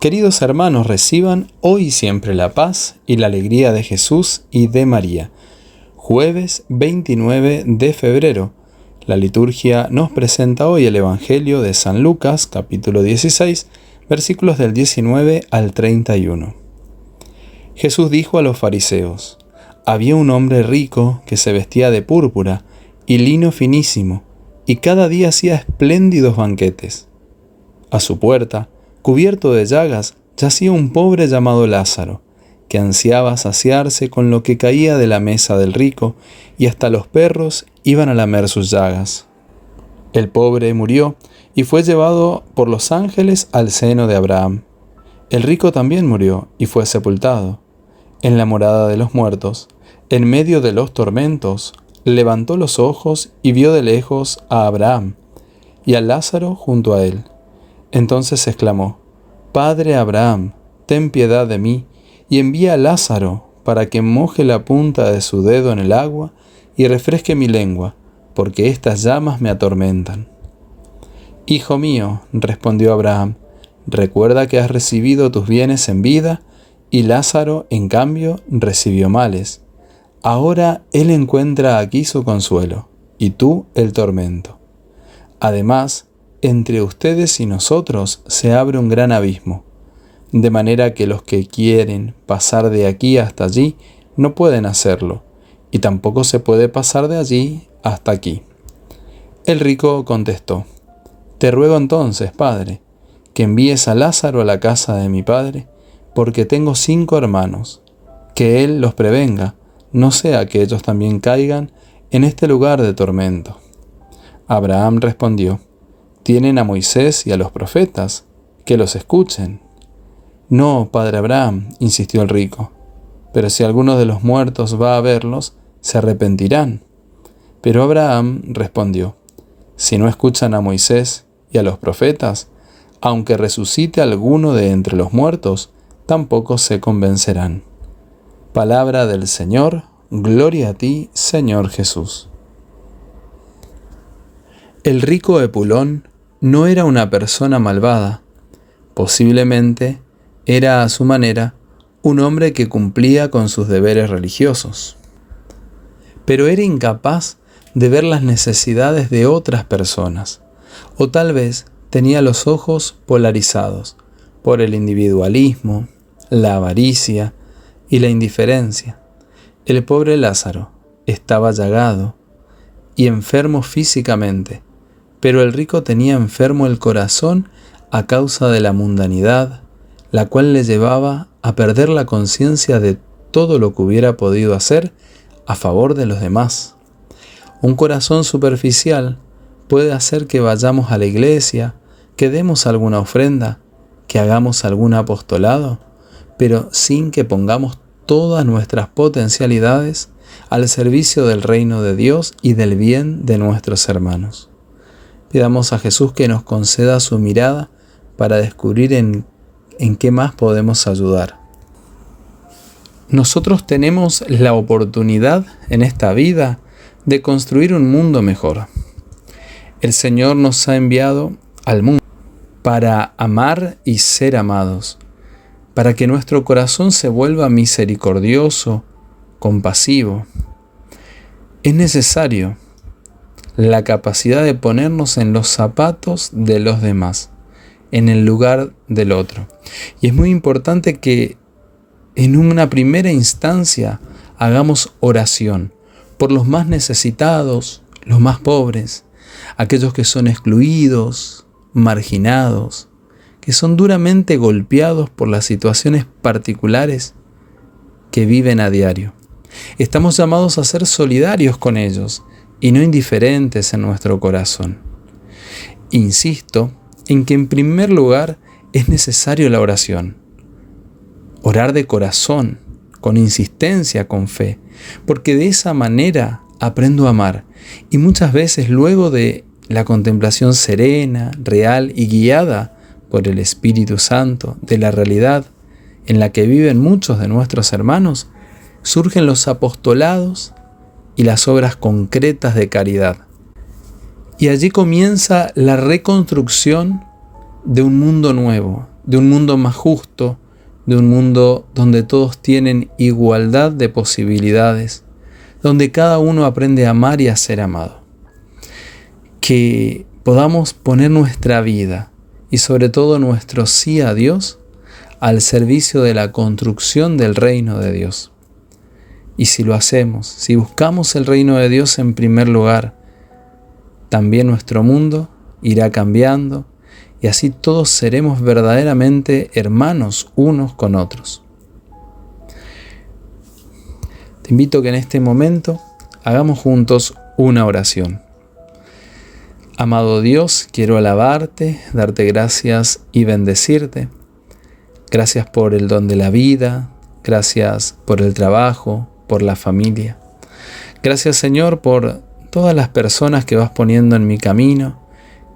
Queridos hermanos, reciban hoy y siempre la paz y la alegría de Jesús y de María. Jueves 29 de febrero. La liturgia nos presenta hoy el Evangelio de San Lucas, capítulo 16, versículos del 19 al 31. Jesús dijo a los fariseos, Había un hombre rico que se vestía de púrpura y lino finísimo, y cada día hacía espléndidos banquetes. A su puerta, Cubierto de llagas, yacía un pobre llamado Lázaro, que ansiaba saciarse con lo que caía de la mesa del rico, y hasta los perros iban a lamer sus llagas. El pobre murió y fue llevado por los ángeles al seno de Abraham. El rico también murió y fue sepultado. En la morada de los muertos, en medio de los tormentos, levantó los ojos y vio de lejos a Abraham y a Lázaro junto a él. Entonces exclamó, Padre Abraham, ten piedad de mí, y envía a Lázaro para que moje la punta de su dedo en el agua y refresque mi lengua, porque estas llamas me atormentan. Hijo mío, respondió Abraham, recuerda que has recibido tus bienes en vida, y Lázaro, en cambio, recibió males. Ahora él encuentra aquí su consuelo, y tú el tormento. Además, entre ustedes y nosotros se abre un gran abismo, de manera que los que quieren pasar de aquí hasta allí no pueden hacerlo, y tampoco se puede pasar de allí hasta aquí. El rico contestó, Te ruego entonces, Padre, que envíes a Lázaro a la casa de mi Padre, porque tengo cinco hermanos, que él los prevenga, no sea que ellos también caigan en este lugar de tormento. Abraham respondió, tienen a Moisés y a los profetas, que los escuchen. No, padre Abraham, insistió el rico, pero si alguno de los muertos va a verlos, se arrepentirán. Pero Abraham respondió, si no escuchan a Moisés y a los profetas, aunque resucite alguno de entre los muertos, tampoco se convencerán. Palabra del Señor, gloria a ti, Señor Jesús. El rico Epulón no era una persona malvada, posiblemente era a su manera un hombre que cumplía con sus deberes religiosos, pero era incapaz de ver las necesidades de otras personas, o tal vez tenía los ojos polarizados por el individualismo, la avaricia y la indiferencia. El pobre Lázaro estaba llagado y enfermo físicamente, pero el rico tenía enfermo el corazón a causa de la mundanidad, la cual le llevaba a perder la conciencia de todo lo que hubiera podido hacer a favor de los demás. Un corazón superficial puede hacer que vayamos a la iglesia, que demos alguna ofrenda, que hagamos algún apostolado, pero sin que pongamos todas nuestras potencialidades al servicio del reino de Dios y del bien de nuestros hermanos. Pidamos a Jesús que nos conceda su mirada para descubrir en, en qué más podemos ayudar. Nosotros tenemos la oportunidad en esta vida de construir un mundo mejor. El Señor nos ha enviado al mundo para amar y ser amados, para que nuestro corazón se vuelva misericordioso, compasivo. Es necesario la capacidad de ponernos en los zapatos de los demás, en el lugar del otro. Y es muy importante que en una primera instancia hagamos oración por los más necesitados, los más pobres, aquellos que son excluidos, marginados, que son duramente golpeados por las situaciones particulares que viven a diario. Estamos llamados a ser solidarios con ellos y no indiferentes en nuestro corazón. Insisto en que en primer lugar es necesario la oración. Orar de corazón, con insistencia, con fe, porque de esa manera aprendo a amar y muchas veces luego de la contemplación serena, real y guiada por el Espíritu Santo de la realidad en la que viven muchos de nuestros hermanos, surgen los apostolados y las obras concretas de caridad. Y allí comienza la reconstrucción de un mundo nuevo, de un mundo más justo, de un mundo donde todos tienen igualdad de posibilidades, donde cada uno aprende a amar y a ser amado. Que podamos poner nuestra vida y sobre todo nuestro sí a Dios al servicio de la construcción del reino de Dios. Y si lo hacemos, si buscamos el reino de Dios en primer lugar, también nuestro mundo irá cambiando y así todos seremos verdaderamente hermanos unos con otros. Te invito a que en este momento hagamos juntos una oración. Amado Dios, quiero alabarte, darte gracias y bendecirte. Gracias por el don de la vida, gracias por el trabajo, por la familia. Gracias Señor por todas las personas que vas poniendo en mi camino,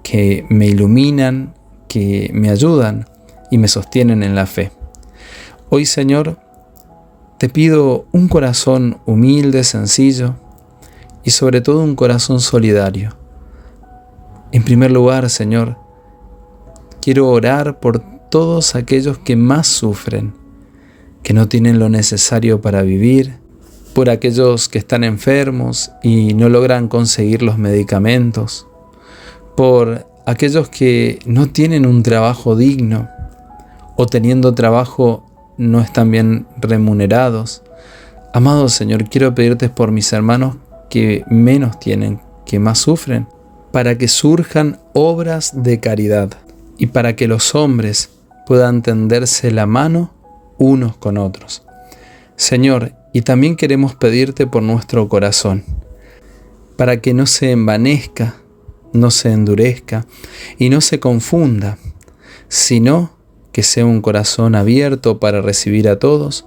que me iluminan, que me ayudan y me sostienen en la fe. Hoy Señor, te pido un corazón humilde, sencillo y sobre todo un corazón solidario. En primer lugar, Señor, quiero orar por todos aquellos que más sufren, que no tienen lo necesario para vivir, por aquellos que están enfermos y no logran conseguir los medicamentos, por aquellos que no tienen un trabajo digno o teniendo trabajo no están bien remunerados. Amado Señor, quiero pedirte por mis hermanos que menos tienen, que más sufren, para que surjan obras de caridad y para que los hombres puedan tenderse la mano unos con otros. Señor, y también queremos pedirte por nuestro corazón, para que no se envanezca, no se endurezca y no se confunda, sino que sea un corazón abierto para recibir a todos,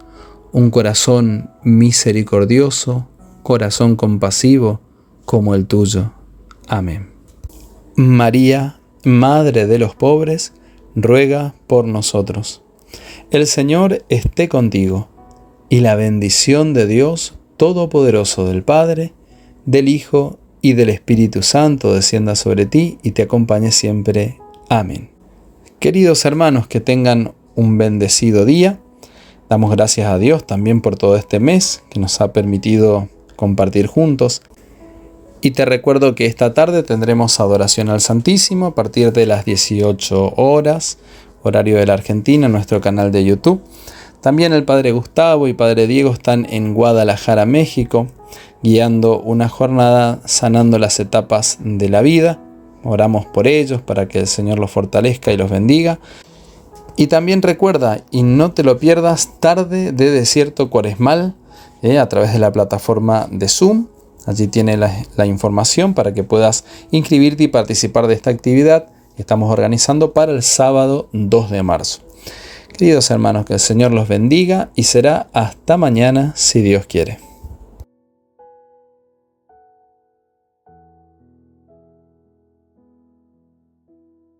un corazón misericordioso, corazón compasivo como el tuyo. Amén. María, Madre de los pobres, ruega por nosotros. El Señor esté contigo y la bendición de Dios Todopoderoso del Padre, del Hijo y del Espíritu Santo descienda sobre ti y te acompañe siempre. Amén. Queridos hermanos, que tengan un bendecido día. Damos gracias a Dios también por todo este mes que nos ha permitido compartir juntos. Y te recuerdo que esta tarde tendremos adoración al Santísimo a partir de las 18 horas, horario de la Argentina, en nuestro canal de YouTube. También el Padre Gustavo y Padre Diego están en Guadalajara, México, guiando una jornada sanando las etapas de la vida. Oramos por ellos para que el Señor los fortalezca y los bendiga. Y también recuerda, y no te lo pierdas, tarde de desierto cuaresmal eh, a través de la plataforma de Zoom. Allí tiene la, la información para que puedas inscribirte y participar de esta actividad que estamos organizando para el sábado 2 de marzo. Queridos hermanos, que el Señor los bendiga y será hasta mañana si Dios quiere.